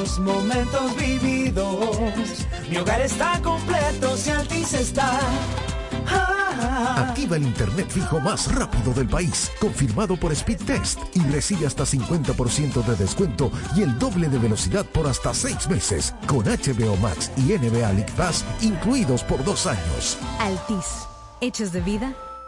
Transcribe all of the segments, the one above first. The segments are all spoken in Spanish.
los momentos vividos. Mi hogar está completo si Altis está. Ah, Activa el internet fijo más rápido del país, confirmado por Speedtest y recibe hasta 50% de descuento y el doble de velocidad por hasta 6 meses, con HBO Max y NBA League Pass incluidos por dos años. Altis. Hechos de vida,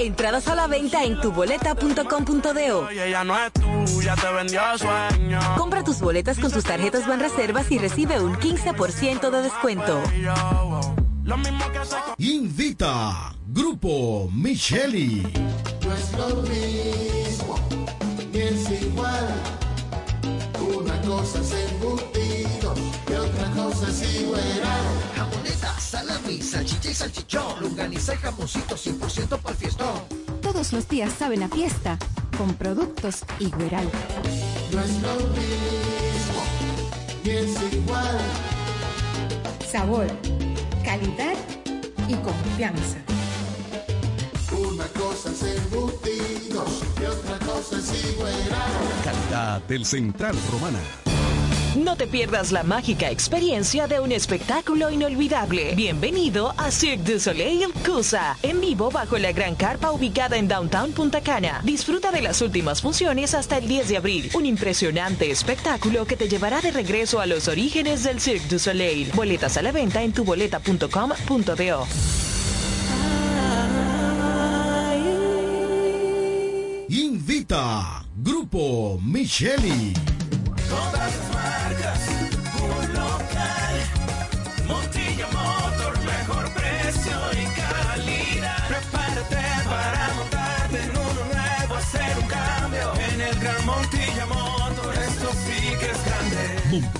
Entradas a la venta en tuboleta.com.do. Oye, ella no es tuya, te vendió sueño. Compra tus boletas con tus tarjetas Banreservas y recibe un 15% de descuento. Invita Grupo Micheli. No es lo mismo, ni es igual. Una cosa es embutido cosa es igual. Jamoneta, salami, salchicha y salchichón. Longaniza y jamoncito 100% para el fiestón. Todos los días saben a fiesta con productos Igueral. No es lo mismo, ni es igual. Sabor, calidad y confianza. Una cosa es embutidos y otra cosa es igual. Calidad del Central Romana. No te pierdas la mágica experiencia de un espectáculo inolvidable. Bienvenido a Cirque du Soleil Cusa, en vivo bajo la gran carpa ubicada en Downtown Punta Cana. Disfruta de las últimas funciones hasta el 10 de abril. Un impresionante espectáculo que te llevará de regreso a los orígenes del Cirque du Soleil. Boletas a la venta en tuboleta.com.do. Invita Grupo Micheli. Todas las marcas, un local. Montilla Motor, mejor precio y calidad. Prepárate para montarte en uno nuevo, hacer un cambio. En el Gran Montilla Motor, esto sí que es grande.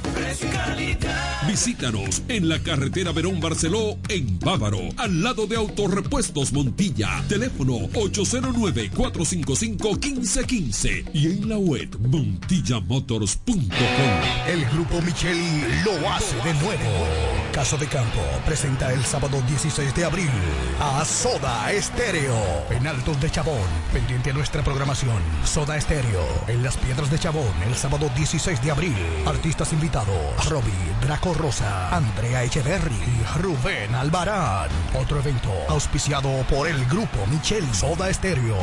Visítanos en la carretera Verón Barceló, en Bávaro, al lado de Autorepuestos Montilla. Teléfono 809-455-1515 y en la web montillamotors.com. El Grupo Micheli lo hace de nuevo. Caso de Campo presenta el sábado 16 de abril a Soda Estéreo en Altos de Chabón. Pendiente a nuestra programación. Soda Estéreo en Las Piedras de Chabón el sábado 16 de abril. Artistas invitados: Robbie, Draco Rosa, Andrea Echeverry y Rubén Albarán. Otro evento auspiciado por el Grupo Micheli Soda Estéreo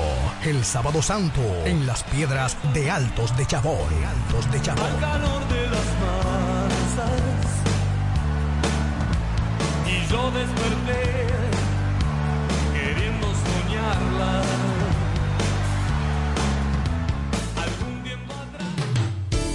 el sábado santo en Las Piedras de Altos de Chabón. Altos de Chabón. Yo desperté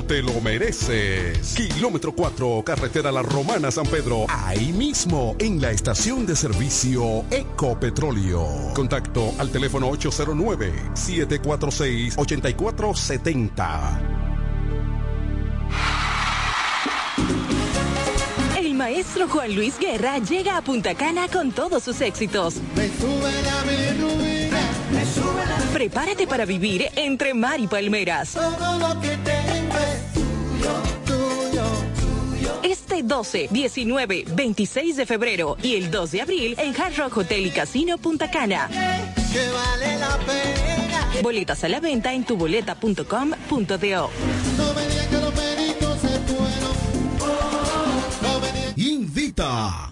te lo mereces. Kilómetro 4, carretera La Romana San Pedro. Ahí mismo, en la estación de servicio Ecopetróleo. Contacto al teléfono 809-746-8470. El maestro Juan Luis Guerra llega a Punta Cana con todos sus éxitos. Prepárate para vivir entre mar y palmeras. Este 12, 19, 26 de febrero y el 2 de abril en Hard Rock Hotel y Casino Punta Cana. Boletas a la venta en tuboleta.com.do. Invita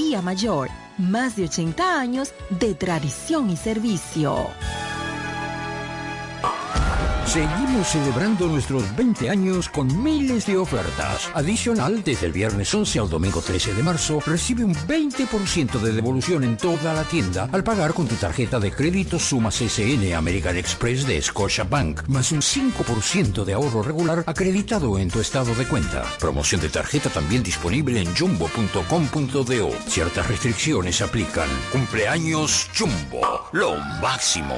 Mayor, más de 80 años de tradición y servicio. Seguimos celebrando nuestros 20 años con miles de ofertas. Adicional, desde el viernes 11 al domingo 13 de marzo, recibe un 20% de devolución en toda la tienda al pagar con tu tarjeta de crédito Sumas SN American Express de Scotiabank, más un 5% de ahorro regular acreditado en tu estado de cuenta. Promoción de tarjeta también disponible en jumbo.com.do. Ciertas restricciones aplican. Cumpleaños Jumbo, lo máximo.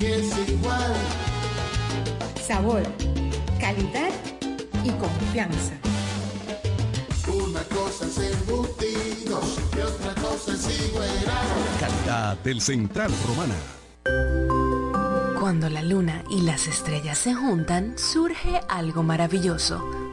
es igual. Sabor, calidad y confianza. Una cosa es embutidos y otra cosa es igual. Calidad del Central Romana. Cuando la luna y las estrellas se juntan, surge algo maravilloso.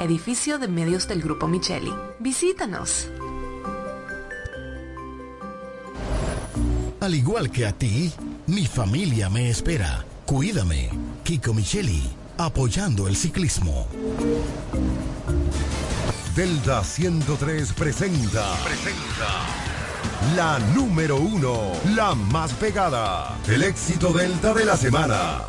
edificio de medios del Grupo Micheli. Visítanos. Al igual que a ti, mi familia me espera. Cuídame, Kiko Micheli, apoyando el ciclismo. Delta 103 presenta. Presenta. La número uno, la más pegada, el éxito Delta de la semana.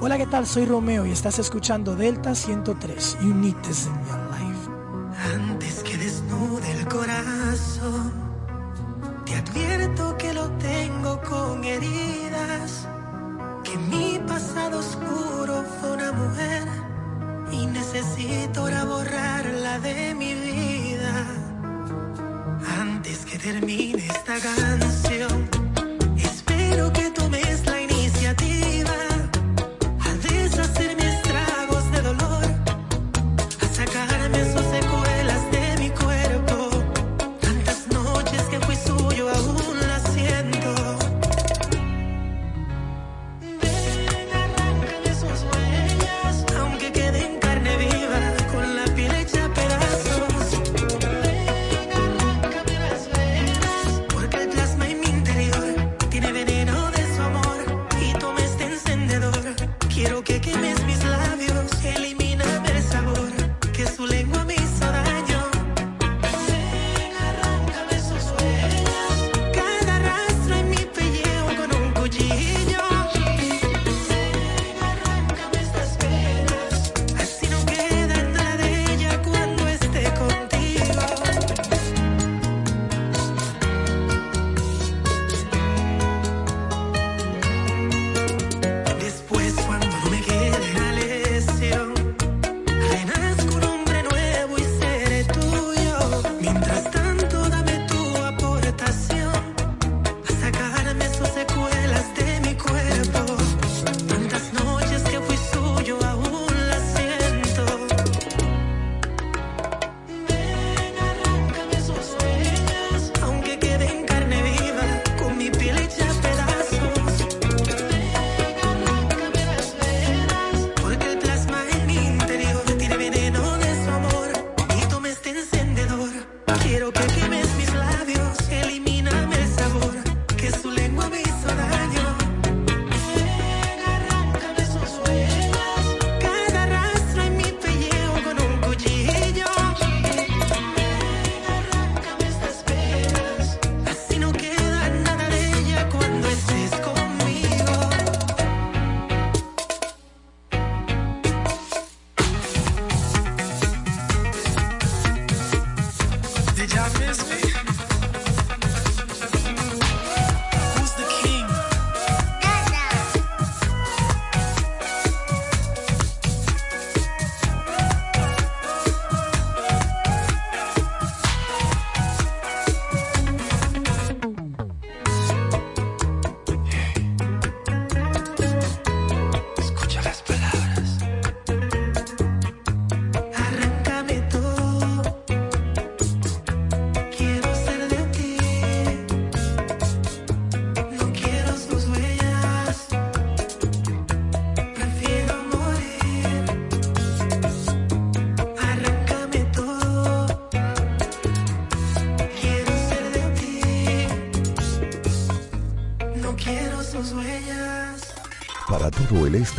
Hola, ¿qué tal? Soy Romeo y estás escuchando Delta 103. You need this in your life. Antes que desnude el corazón, te advierto que lo tengo con heridas. Que mi pasado oscuro fue una mujer y necesito ahora borrarla de mi vida. Antes que termine esta canción.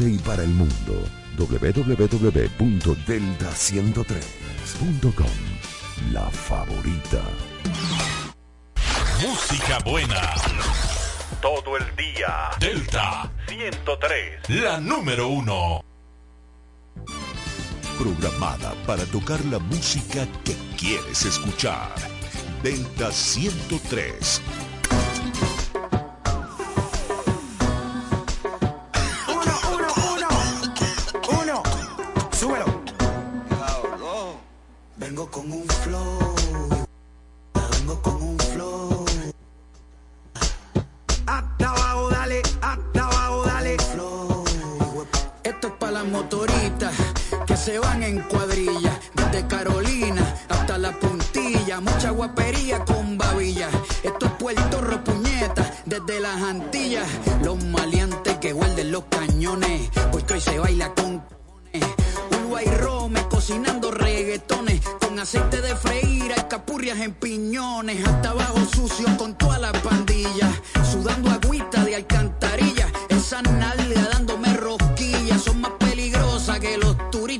Y para el mundo. www.delta103.com La favorita. Música buena. Todo el día. Delta 103. La número uno. Programada para tocar la música que quieres escuchar. Delta 103 las motoritas que se van en cuadrilla, desde Carolina hasta la puntilla, mucha guapería con babilla. Esto es Puerto desde las Antillas, los maleantes que huelden los cañones, porque hoy se baila con Uruguay Rome, cocinando reggaetones, con aceite de freír, capurrias en piñones, hasta abajo sucio con toda la pandilla, sudando agüita de alcantarilla, esa nalga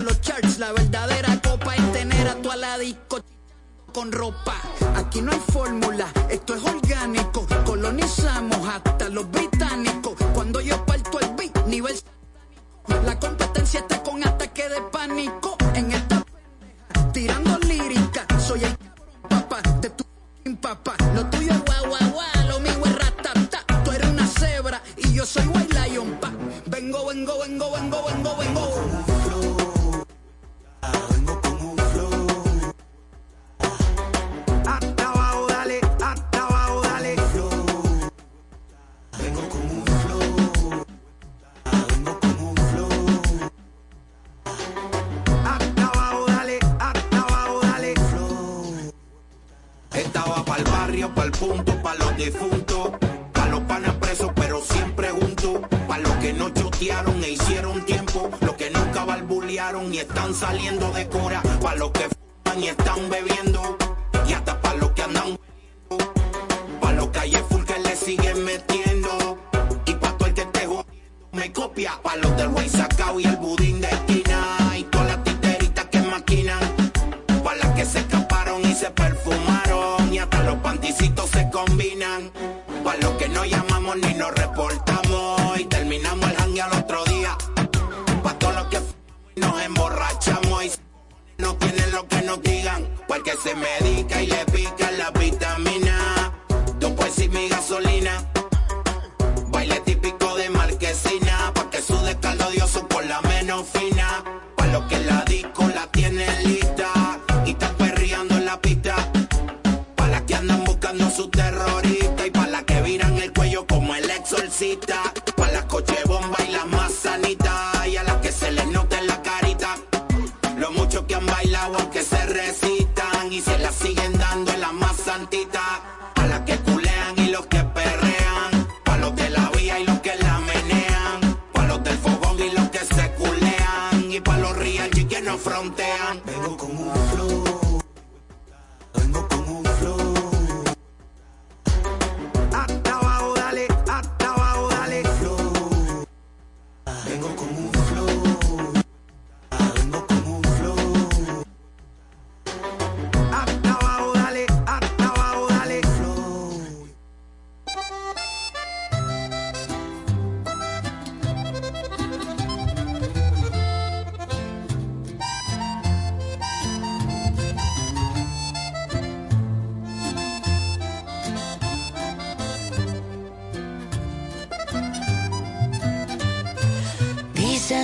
Los charts, la verdadera copa es tener a tu aladico con ropa. Aquí no hay fórmula, esto es orgánico. Colonizamos hasta los británicos. Cuando yo parto el beat, nivel. La competencia está con ataque de pánico. En esta tirando lírica. Soy el papá de tu papá. Lo tuyo es guau guau guau, lo mío es ratata. Tú eres una cebra y yo soy white lion pa. Vengo, vengo, vengo, vengo, vengo, vengo. Difuntos, pa' los panas presos, pero siempre juntos, pa' los que no chotearon e hicieron tiempo, los que nunca barbulearon y están saliendo de cora, pa' los que fuman y están bebiendo, y hasta pa' los que andan pa' los calles full que le siguen metiendo, y pa' todo el que te jodiendo me copia, pa' los del güey sacao y el budín de esquina, no tienen lo que nos digan. Porque se medica y le pica la vitamina. Dos pues y mi gasolina. Baile típico de marquesina. Pa' que sude caldo dioso por la menos fina. Pa' los que la disco la tienen lista. Y están perreando en la pista. Pa' las que andan buscando su terrorista. Y pa' las que viran el cuello como el exorcista.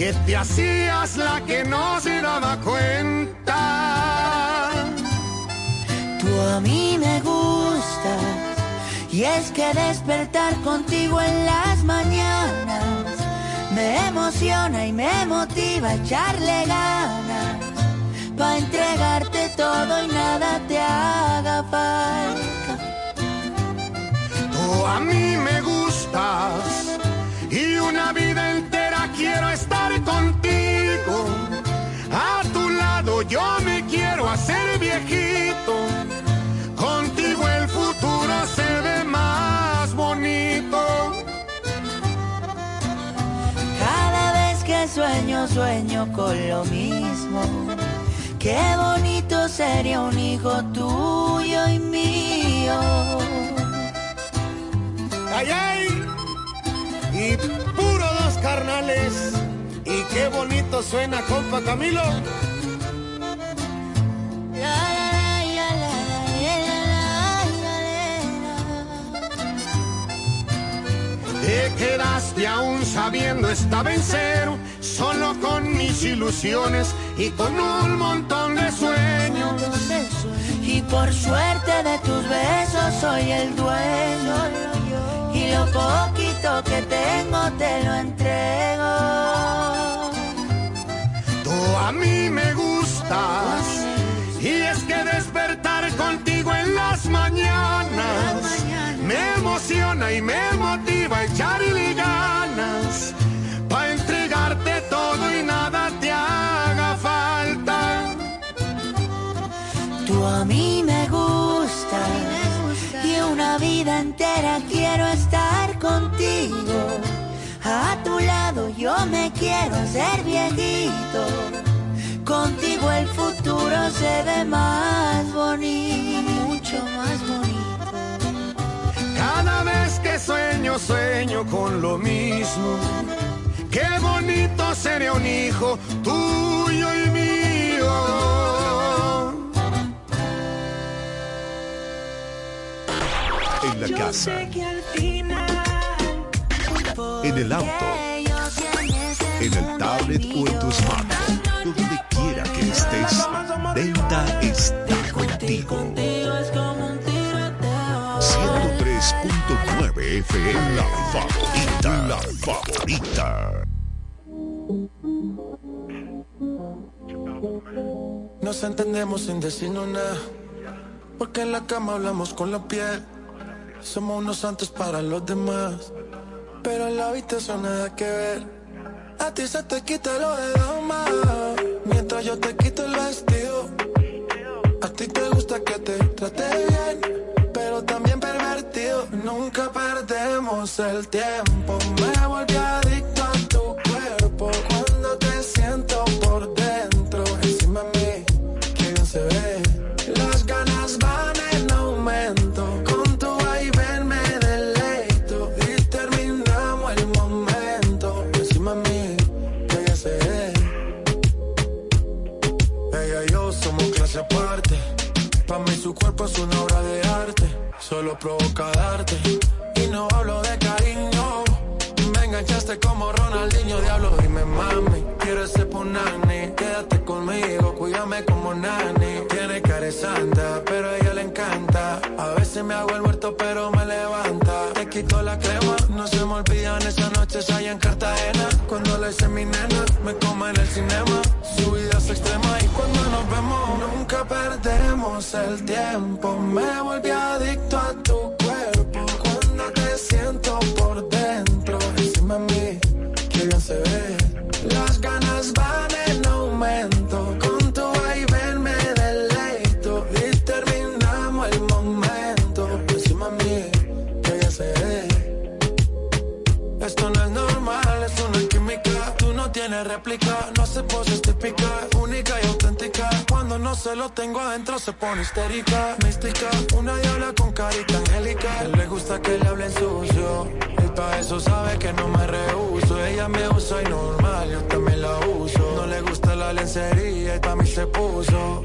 que te hacías la que no se daba cuenta. Tú a mí me gustas, y es que despertar contigo en las mañanas me emociona y me motiva a echarle ganas. Pa' entregarte todo y nada te haga falta. Tú a mí me gustas y una vida entera quiero estar contigo. A tu lado yo me quiero hacer viejito. Contigo el futuro se ve más bonito. Cada vez que sueño, sueño con lo mismo. Qué bonito sería un hijo tuyo y mío. Ay, ay, y puro dos carnales Y qué bonito suena, compa Camilo. Te quedaste aún sabiendo estaba en cero, solo con mis ilusiones y con un montón de sueños. Y por suerte de tus besos soy el dueño. Y lo poquito que tengo te lo entrego. Tú a mí me gustas. Y es que despertar contigo en las mañanas me emociona y me motiva a echarle ganas. Una vida entera quiero estar contigo. A tu lado yo me quiero hacer viejito. Contigo el futuro se ve más bonito, mucho más bonito. Cada vez que sueño, sueño con lo mismo. Qué bonito sería un hijo tuyo y mío. En la casa, en el auto, en el tablet o en tu smartphone, donde quiera que estés, Delta está contigo. 103.9 FM, la favorita, la favorita. Nos entendemos sin decirnos nada. Porque en la cama hablamos con la piel. Somos unos santos para los demás. Pero en la habitación nada que ver. A ti se te quita lo de dama. Mientras yo te quito el vestido. A ti te gusta que te trate bien. Pero también pervertido. Nunca perdemos el tiempo. Me volví adicto a tu cuerpo. Cuando te siento por dentro. Encima de mí. Que se ve. Clase aparte. Para mí su cuerpo es una obra de arte. Solo provoca darte. Y no hablo de cariño. Me enganchaste como Ronaldinho, diablo. Dime, mami, quieres ser punani. Quédate conmigo, cuídame como nani. Tiene cara santa, pero le encanta. A veces me hago el muerto, pero me levanta. Te quito la crema, no se me olvidan esas noches allá en Cartagena. Cuando la hice mi nena, me come en el cinema. Su vida es extrema y cuando nos vemos, nunca perdemos el tiempo. Me volví adicto a tu cuerpo. Cuando te siento por dentro, encima de mí, que bien se ve. Las ganas van tienes réplica, no hace poses típicas. Única y auténtica. Cuando no se lo tengo adentro se pone histérica. Mística, una diabla con carita angélica. Él le gusta que le hablen sucio. Él pa' eso sabe que no me rehuso. Ella me usa y normal, yo también la uso. No le gusta la lencería y pa' mí se puso.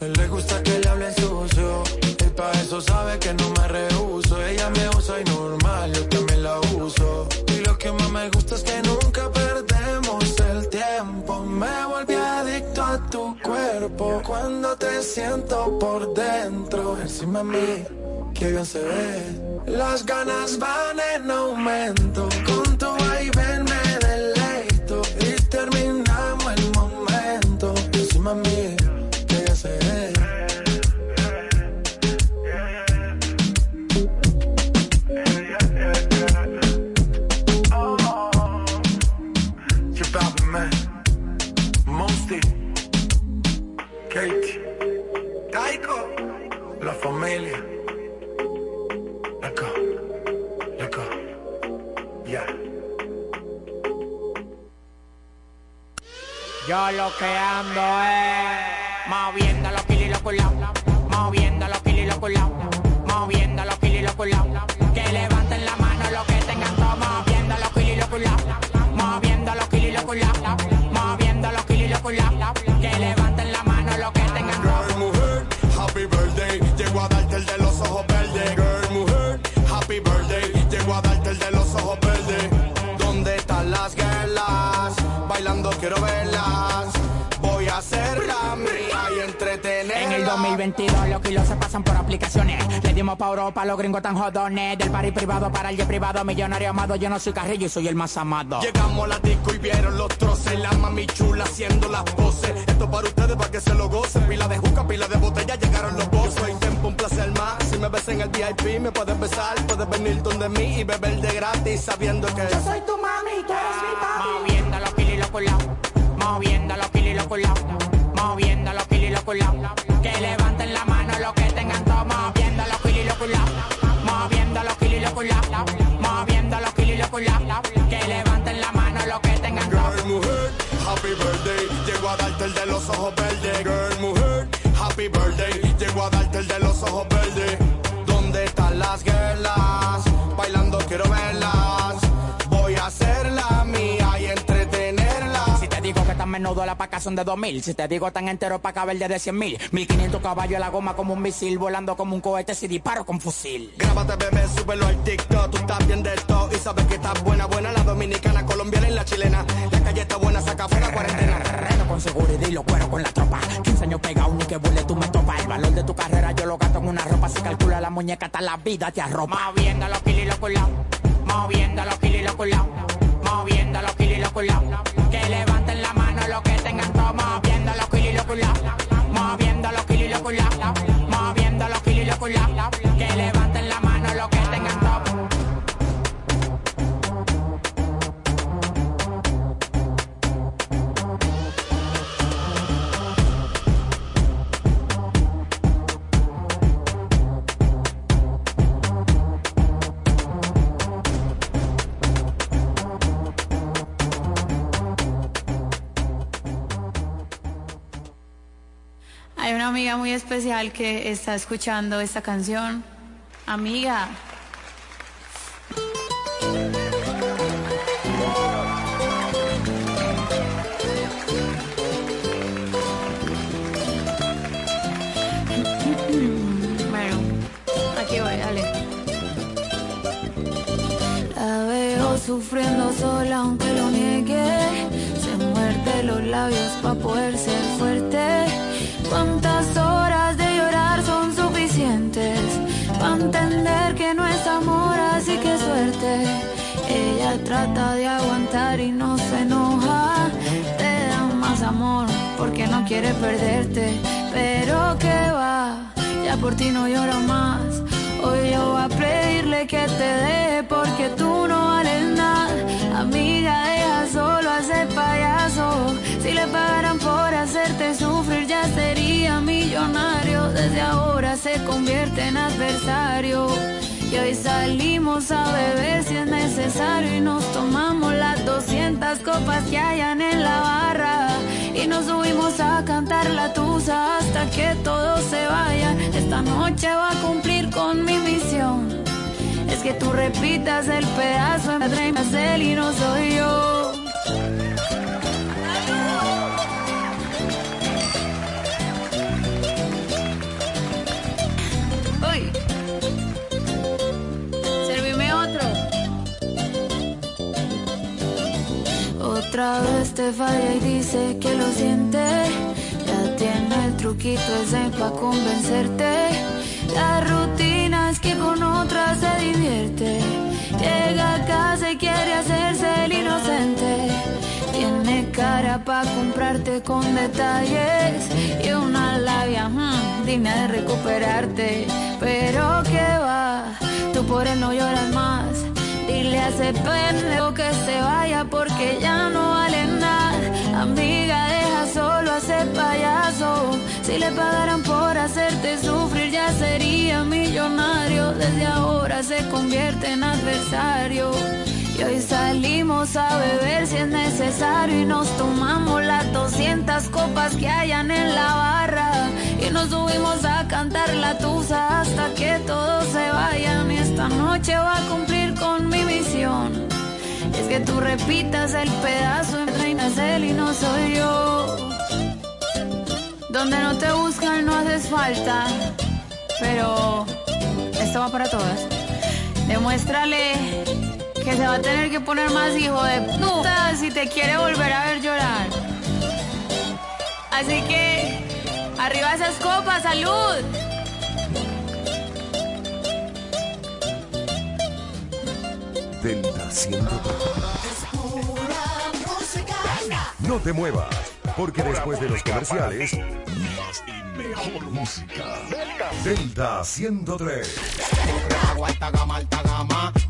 Él le gusta que le hablen sucio. Él pa' eso sabe que no me rehuso. Siento por dentro. Encima de mí, que bien se ve. Las ganas van en aumento. Con tu vaivén La familia. Let's go. Let's go. Yeah. Yo lo que ando es moviendo los kilos y los culados, moviendo los kilos y los culados, moviendo los los culados. Que levanten la mano los que tengan todo, moviendo los kilos y los culados, moviendo los kilos y los culados, quiero verlas. Voy a hacerla mía y entretenerla. En el 2022 los kilos se pasan por aplicaciones. Le dimos pa' Europa, los gringos tan jodones. Del party privado para el jet privado, millonario amado. Yo no soy carrillo y soy el más amado. Llegamos a la disco y vieron los troces. La mami chula haciendo las poses. Esto para ustedes, para que se lo gocen. Pila de juca, pila de botella, llegaron los bosses. Soy tiempo, un placer más. Si me ves en el VIP, me puedes besar. Puedes venir donde mí y beber de gratis sabiendo que Yo soy tu mami, tú eres mi papi. Moviendo los kilos y los. Moviendo los y los. Moviendo los y los. Que levanten la mano los que tengan todo. Moviendo los y los culados. Moviendo los y los. Moviendo los y los culados. Que levanten la mano los que tengan. Girl, mujer, happy birthday. Llego a darte el de los ojos verdes. Girl, mujer, happy birthday. Llego a darte el de los ojos verdes. Tan menudo la paca son de 2000 Si te digo tan entero pa' caber de 100 mil. 1500 caballos a la goma como un misil Volando como un cohete si disparo con fusil. Grábate, bebé, súbelo al TikTok. Tú estás bien de todo y sabes que estás buena, buena. La dominicana, colombiana y la chilena. La calle está buena, saca fuera cuarentena. Reno con seguridad y lo cuero con la tropa. 15 años pegado ni que burle tú me topas. El valor de tu carrera yo lo gasto en una ropa. Si calcula la muñeca hasta la vida te arropa. Moviendo los kilos y los culados Moviendo los kilos y los culados Moviendo los kilos y los culados Que los Moviendo los kilos y Moviendo los kilos y Moviendo los kilos y Que levanten la mano amiga muy especial que está escuchando esta canción. Amiga. Bueno, aquí voy, dale. La veo sufriendo sola aunque lo niegue. Se muerde los labios para poder ser fuerte. ¿Cuántas entender que no es amor, así que suerte. Ella trata de aguantar y no se enoja. Te da más amor porque no quiere perderte. Pero que va, ya por ti no lloro más. Hoy yo voy a pedirle que te deje porque tú no vales nada. Amiga, deja solo ese payaso. Si le pagaran por hacerte sufrir, ya sería millonario. Desde ahora se convierte en adversario. Y hoy salimos a beber si es necesario y nos tomamos las 200 copas que hayan en la barra. Y nos subimos a cantar la tusa hasta que todos se vayan. Esta noche va a cumplir con mi misión. Es que tú repitas el pedazo en es él y no soy yo. Uy. Servime otro. Otra vez te falla y dice que lo siente. Ya tiene el truquito ese pa' convencerte. La rutina es que con otra se divierte. Llega a casa y quiere hacerse el inocente. Tiene cara pa' comprarte con detalles y una labia hmm, digna de recuperarte. Pero que va, tú por él no lloras más. Dile a ese pendejo que se vaya porque ya no vale nada. Amiga, deja solo a ese payaso. Si le pagaran por hacerte sufrir, ya sería millonario. Desde ahora se convierte en adversario. Y hoy salimos a beber si es necesario y nos tomamos las 200 copas que hayan en la barra. Y nos subimos a cantar la tusa hasta que todos se vayan. Esta noche va a cumplir con mi misión. Es que tú repitas el pedazo en reinas él y no soy yo. Donde no te buscan no haces falta. Pero esto va para todas. Demuéstrale que se va a tener que poner más hijo de puta si te quiere volver a ver llorar. Así que, arriba esas copas, salud. Delta 103. No te muevas, porque después de los comerciales, más y mejor música. Delta 103. Tu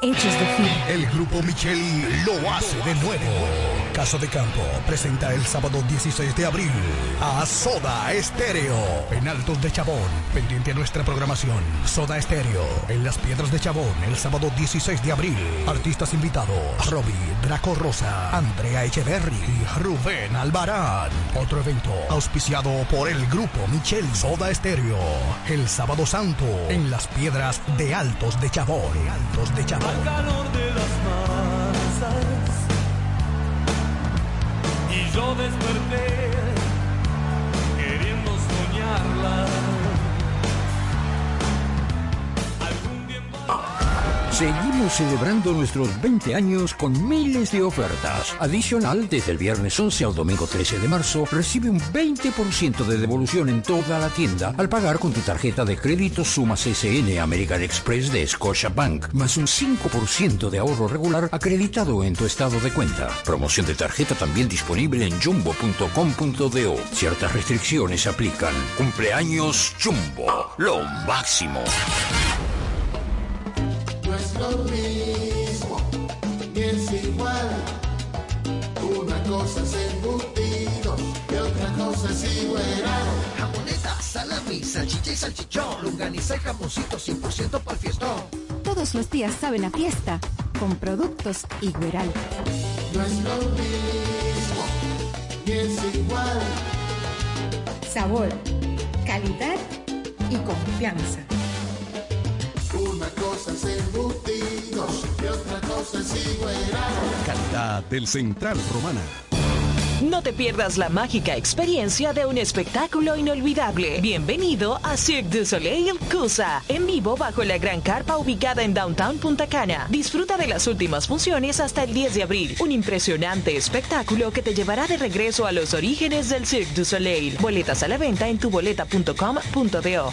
El grupo Micheli lo hace de nuevo. Caso de Campo presenta el sábado 16 de abril a Soda Estéreo en Altos de Chabón. Pendiente a nuestra programación. Soda Estéreo en Las Piedras de Chabón el sábado 16 de abril. Artistas invitados: Robbie, Draco Rosa, Andrea Echeverry y Rubén Albarán. Otro evento auspiciado por el grupo Micheli Soda Estéreo. El sábado santo en Las Piedras de Altos de Chabón. Altos de Chabón. Al calor de las masas y yo desperté queriendo soñarla. Seguimos celebrando nuestros 20 años con miles de ofertas. Adicional, desde el viernes 11 al domingo 13 de marzo, recibe un 20% de devolución en toda la tienda al pagar con tu tarjeta de crédito Sumas SN American Express de Scotiabank, más un 5% de ahorro regular acreditado en tu estado de cuenta. Promoción de tarjeta también disponible en jumbo.com.do. Ciertas restricciones aplican. Cumpleaños Jumbo, lo máximo. No es lo mismo, ni es igual. Una cosa es embutido y otra cosa es igual. Jamoneta, salami, salchicha y salchichón. Lunganiza y jamoncito 100% para el fiestón. Todos los días saben a fiesta con productos Igueral. No es lo mismo, ni es igual. Sabor, calidad y confianza. Calidad del Central Romana. No te pierdas la mágica experiencia de un espectáculo inolvidable. Bienvenido a Cirque du Soleil Cusa, en vivo bajo la gran carpa ubicada en Downtown Punta Cana. Disfruta de las últimas funciones hasta el 10 de abril. Un impresionante espectáculo que te llevará de regreso a los orígenes del Cirque du Soleil. Boletas a la venta en tuboleta.com.do.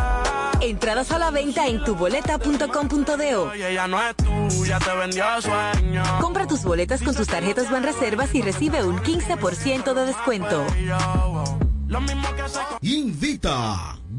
Entradas a la venta en tuboleta.com.do. Y ella no es tuya, te vendió sueño. Compra tus boletas con tus tarjetas Banreservas y recibe un 15% de descuento. Invita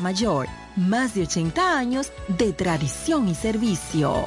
Mayor, más de 80 años de tradición y servicio.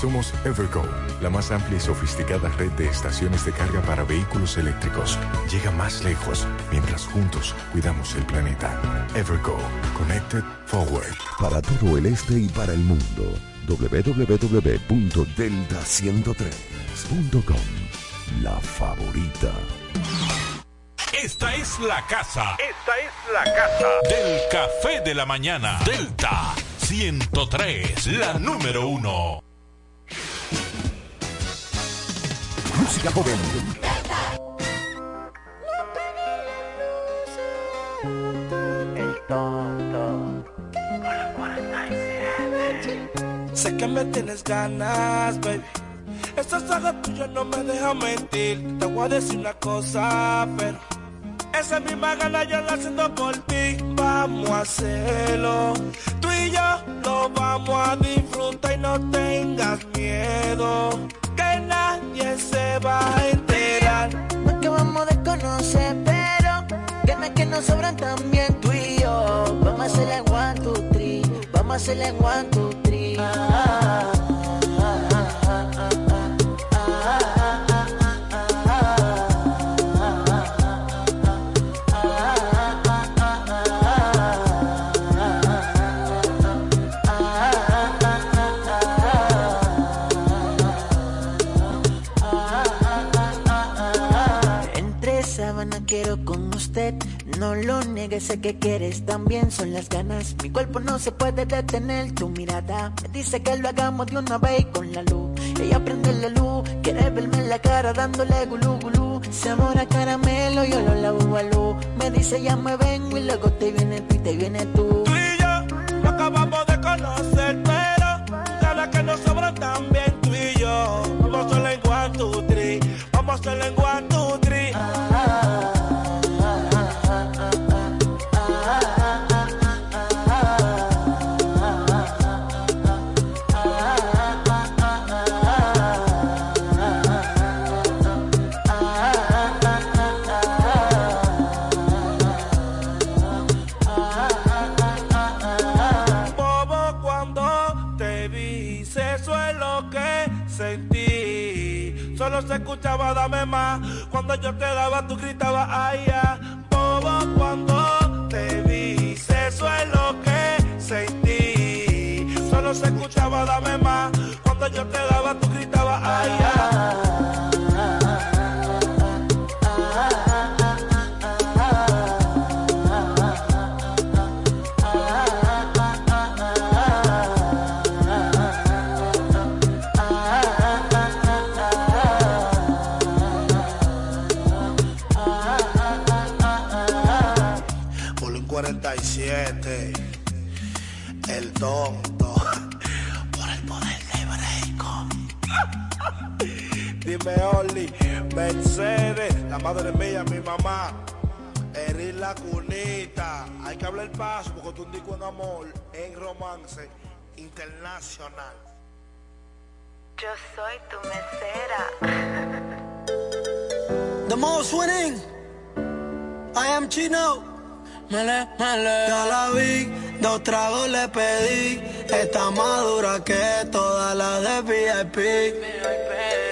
Somos Evergo, la más amplia y sofisticada red de estaciones de carga para vehículos eléctricos. Llega más lejos mientras juntos cuidamos el planeta. Evergo, Connected Forward. Para todo el este y para el mundo, www.delta103.com. La favorita. Esta es la casa. Esta es la casa del café de la mañana. Delta 103, la número uno. Música joven. El tonto. Sé que me tienes ganas, baby. Estos ojos tuyos no me dejan mentir. Te voy a decir una cosa, pero esa misma gana yo la haciendo por ti. Vamos a hacerlo. Tú y yo lo vamos a disfrutar y no tengas miedo. Que nadie se va a enterar. No es que vamos a desconocer, pero ganas que nos sobran también tú y yo. Vamos a hacerle one, two, three. Vamos a hacerle one, two, three. No lo niegues, sé que quieres también. Son las ganas. Mi cuerpo no se puede detener. Tu mirada me dice que lo hagamos de una vez con la luz. Ella prende la luz, quiere verme en la cara dándole gulú gulú. Sabor a caramelo, yo lo lavo a luz. Me dice ya me vengo y luego te viene tú y te viene tú. Tú y yo lo acabamos de conocer, pero ganas que nos sobran también tú y yo. Vamos a one, two, three. Vamos a hacerle yo te daba, tú gritabas ay ya. Bobo cuando te vi, eso es lo que sentí. Solo se escuchaba dame más. Cuando yo te daba, tú gritabas ay. Mercedes, la madre mía, mi mamá. Eres la cunita. Hay que hablar el paso porque tú un en amor en romance internacional. Yo soy tu mesera. The most winning. I am Chino. Mele, mele. Ya la vi, dos tragos le pedí. Está más dura que todas las de VIP.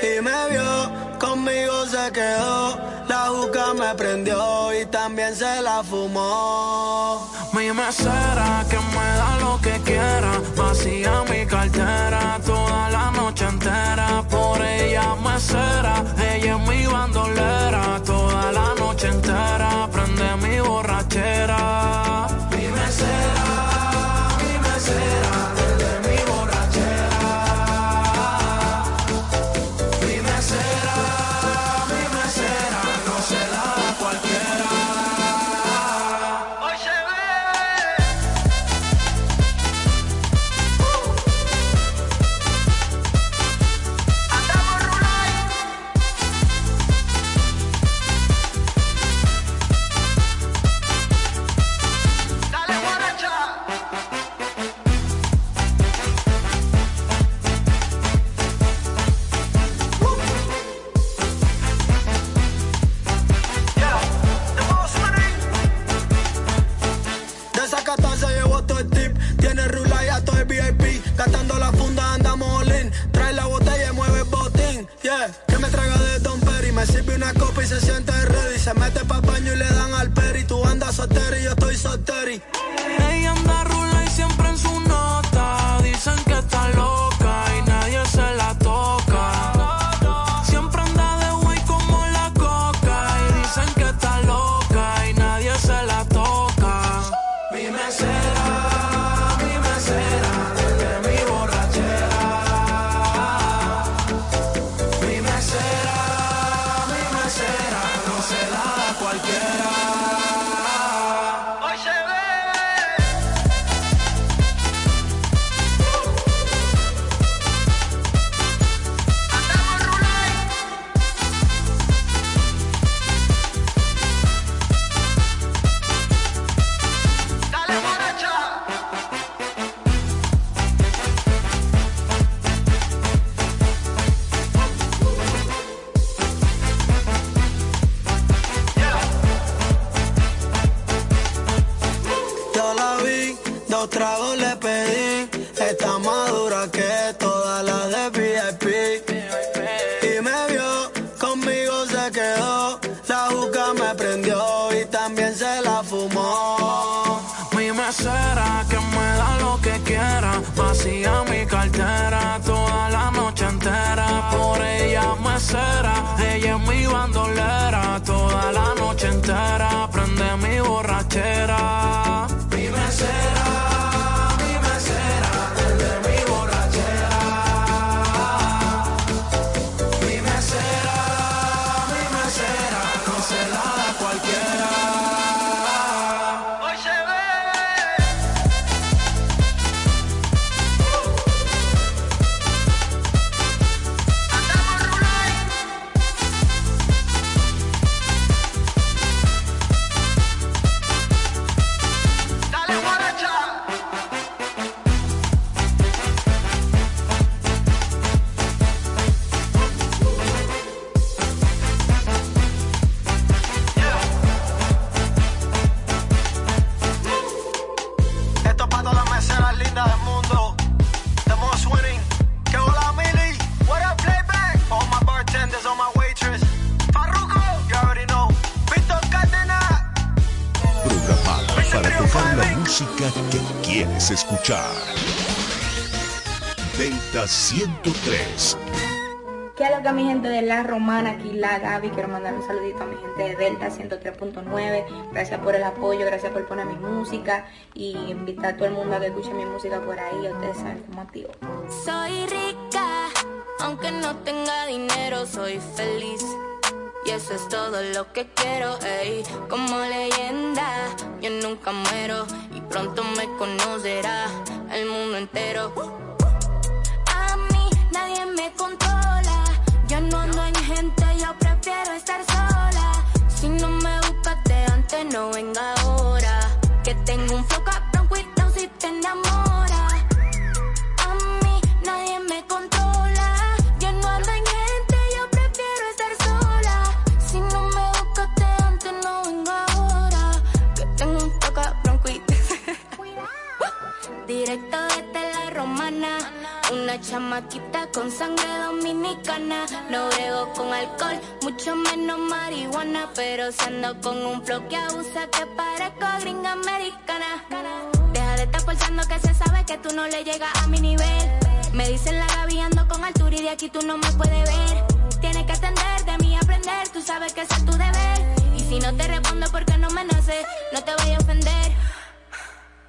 Y me vio, conmigo se quedó. La juca me prendió y también se la fumó. Mi mesera que me da lo que quiera. Vacía mi cartera toda la noche entera. Por ella mesera, ella es mi bandolera. Dos tragos le pedí. Está más dura que todas las de VIP. Y me vio, conmigo se quedó. La juca me prendió y también se la fumó. Mi mesera que me da lo que quiera. Vacía mi cartera toda la noche entera. Por ella mesera, ella es mi bandolera. Toda la noche entera prende mi borrachera. Quiero mandar un saludito a mi gente de Delta 103.9. Gracias por el apoyo, gracias por poner mi música y invitar a todo el mundo a que escuche mi música por ahí. Ustedes saben cómo activo. Soy rica, aunque no tenga dinero, soy feliz. y eso es todo lo que quiero, ey. Como leyenda, yo nunca muero y pronto me conocerá el mundo entero. Con sangre dominicana. No brego con alcohol, mucho menos marihuana, pero si ando con un flow que abusa que parezco gringa americana. Deja de estar forzando que se sabe que tú no le llegas a mi nivel. Me dicen la Gaby ando con altura y de aquí tú no me puedes ver. Tienes que atender de mí aprender, tú sabes que ese es tu deber. Y si no te respondo porque no me nace, no te voy a ofender.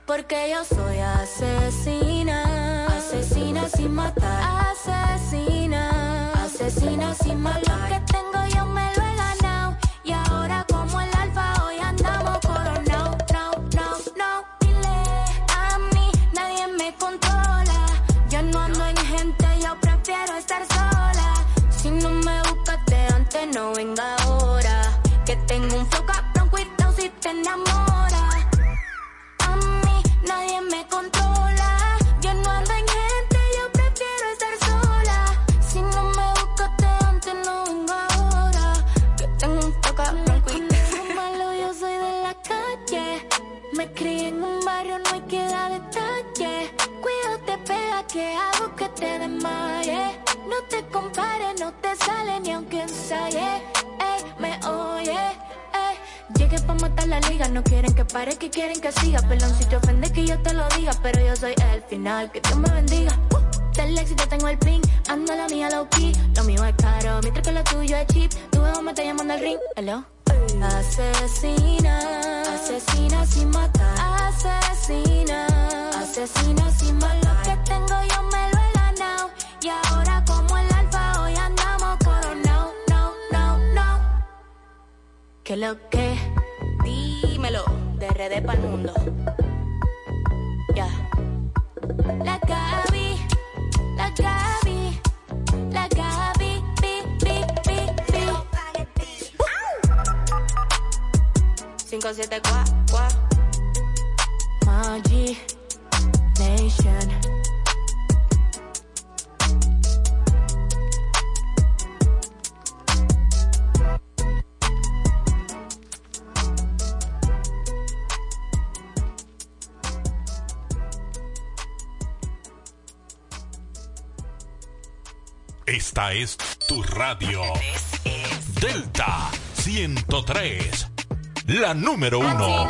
Porque yo soy asesina, asesina sin matar, asesina, sin matar. Lo que quieren que quieren que siga. Perdón si te ofende que yo te lo diga, pero yo soy el final, que Dios me bendiga. Uh, del éxito tengo el pin, ando la mía low key. Lo mío es caro, mientras que lo tuyo es cheap. Tu ego me está llamando al ring, hello. Asesina, asesina sin matar. Asesina, asesina sin matar. Lo que tengo yo me lo he ganado. Y ahora como el alfa hoy andamos coronado, no, no, no. Que lo que, dímelo, RD para el mundo. Ya. La Gaby, la Gaby, la Gaby, bi, bi. 574 Magi Nation. Esta es tu radio. Delta 103. La número uno.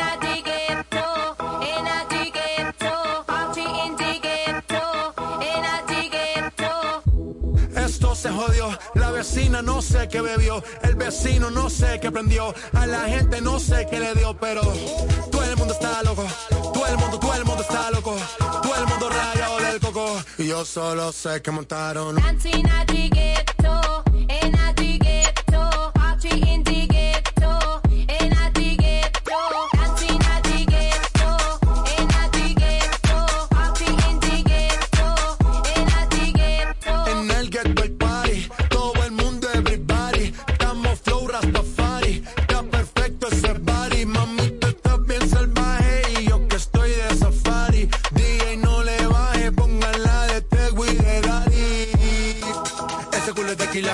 Esto se jodió, la vecina no sé qué bebió, el vecino no sé qué prendió, a la gente no sé qué le dio, pero todo el mundo está loco, todo el mundo, todo el mundo está loco, yo solo sé que montaron.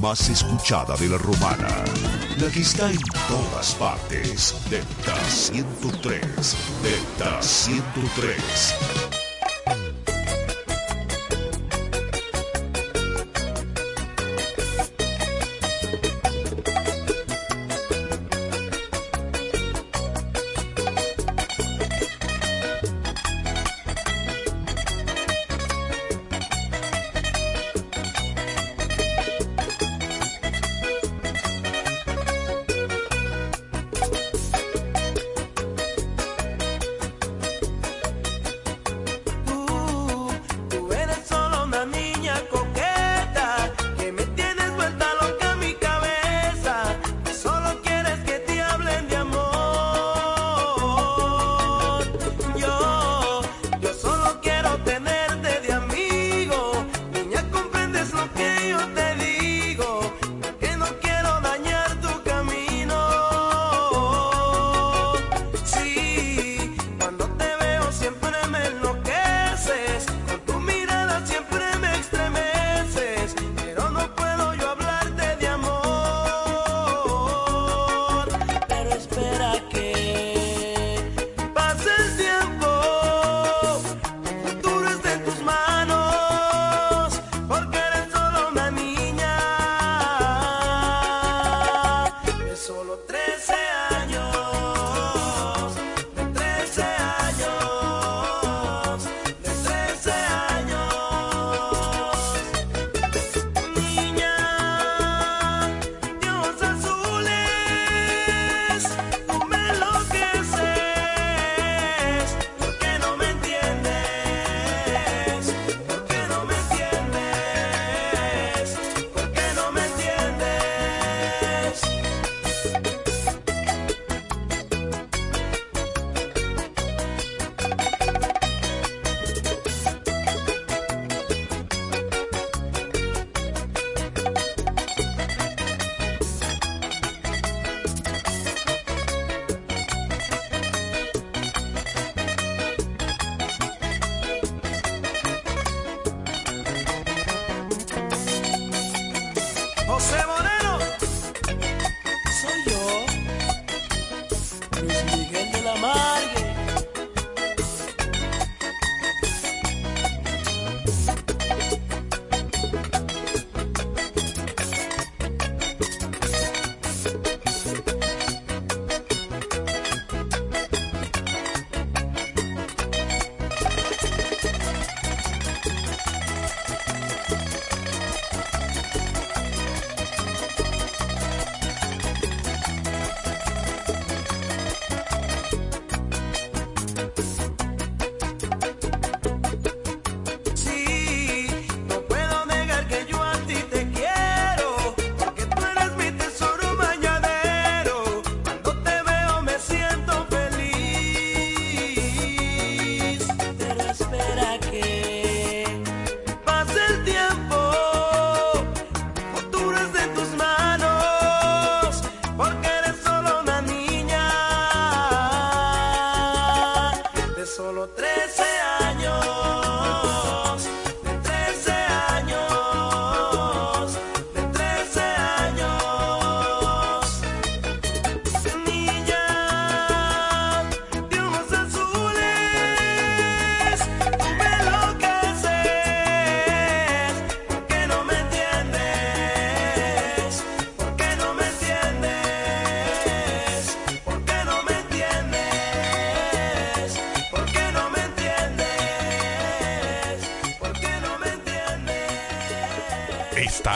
más escuchada de la romana. La que está en todas partes. Delta 103. Delta 103.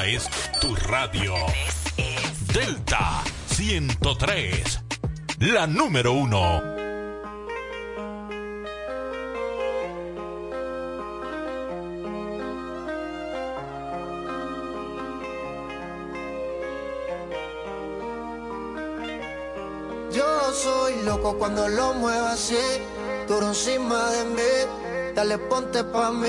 Es tu radio. Delta 103, la número uno. Yo soy loco cuando lo muevo así, duro encima de mí, dale ponte pa' mí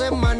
Semana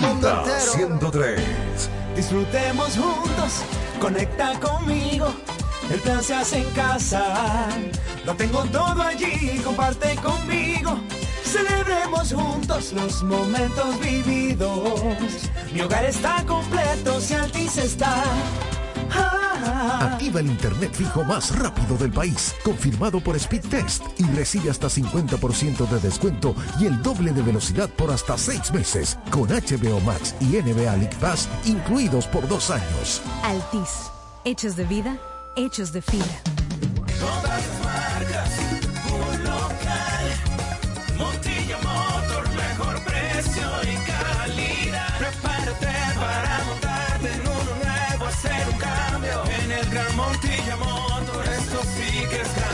Delta entero. 103. Disfrutemos juntos, conecta conmigo. El plan se hace en casa. Lo tengo todo allí, comparte conmigo. Celebremos juntos los momentos vividos. Mi hogar está completo si Altis está. Activa el internet fijo más rápido del país, confirmado por Speedtest y recibe hasta 50% de descuento y el doble de velocidad por hasta 6 meses, con HBO Max y NBA League Pass incluidos por dos años. Altis. Hechos de vida, hechos de fibra. Gran Montilla Motor, esto sí que es grande.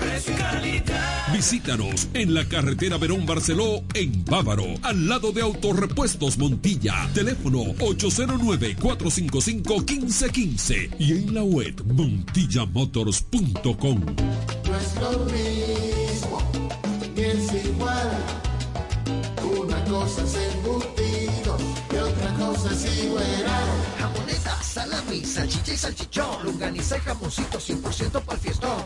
precio y calidad. Visítanos en la carretera Verón Barceló, en Bávaro, al lado de Autorepuestos Montilla. Teléfono 809-455-1515 y en la web montillamotors.com. No es lo mismo, ni es igual. Una cosa es embutido y otra cosa es igual. Jamoneta, salami, salchicha y salchichón. Lunganiza y jamoncito 100% para el fiestón.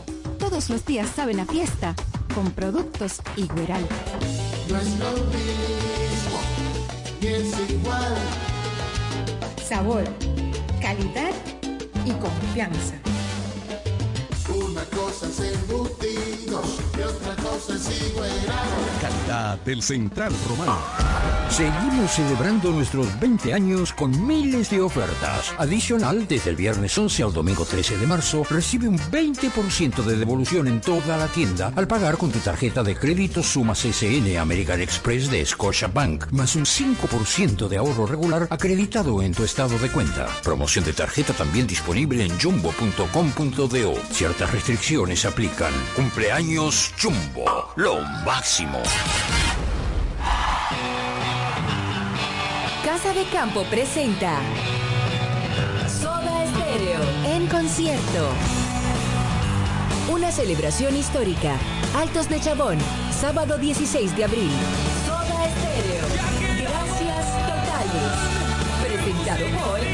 Todos los días saben a fiesta con productos Igueral. No es lo mismo, ni es igual. Sabor, calidad y confianza. Una cosa es embutido Calidad del Central Romano. Seguimos celebrando nuestros 20 años con miles de ofertas. Adicional, desde el viernes 11 al domingo 13 de marzo, recibe un 20% de devolución en toda la tienda al pagar con tu tarjeta de crédito Sumas SN American Express de Scotiabank, más un 5% de ahorro regular acreditado en tu estado de cuenta. Promoción de tarjeta también disponible en jumbo.com.do. Ciertas restricciones aplican. Cumpleaños Jumbo, lo máximo. Casa de Campo presenta Soda Estéreo en concierto. Una celebración histórica. Altos de Chabón, sábado 16 de abril. Soda Estéreo. Gracias totales. Presentado por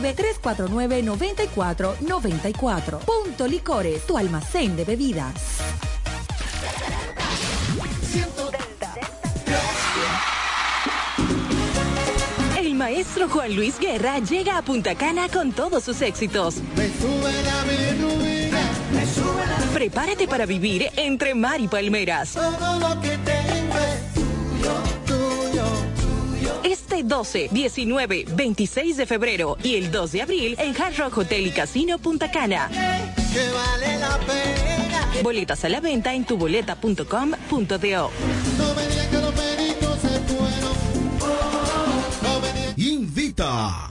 809-349-9494. Punto Licores, tu almacén de bebidas. El maestro Juan Luis Guerra llega a Punta Cana con todos sus éxitos. Prepárate para vivir entre mar y palmeras. Este 12, 19, 26 de febrero y el 2 de abril en Hard Rock Hotel y Casino Punta Cana. Que vale la pena. Boletas a la venta en tuboleta.com.do. No me digan que los peritos se fueron. Invita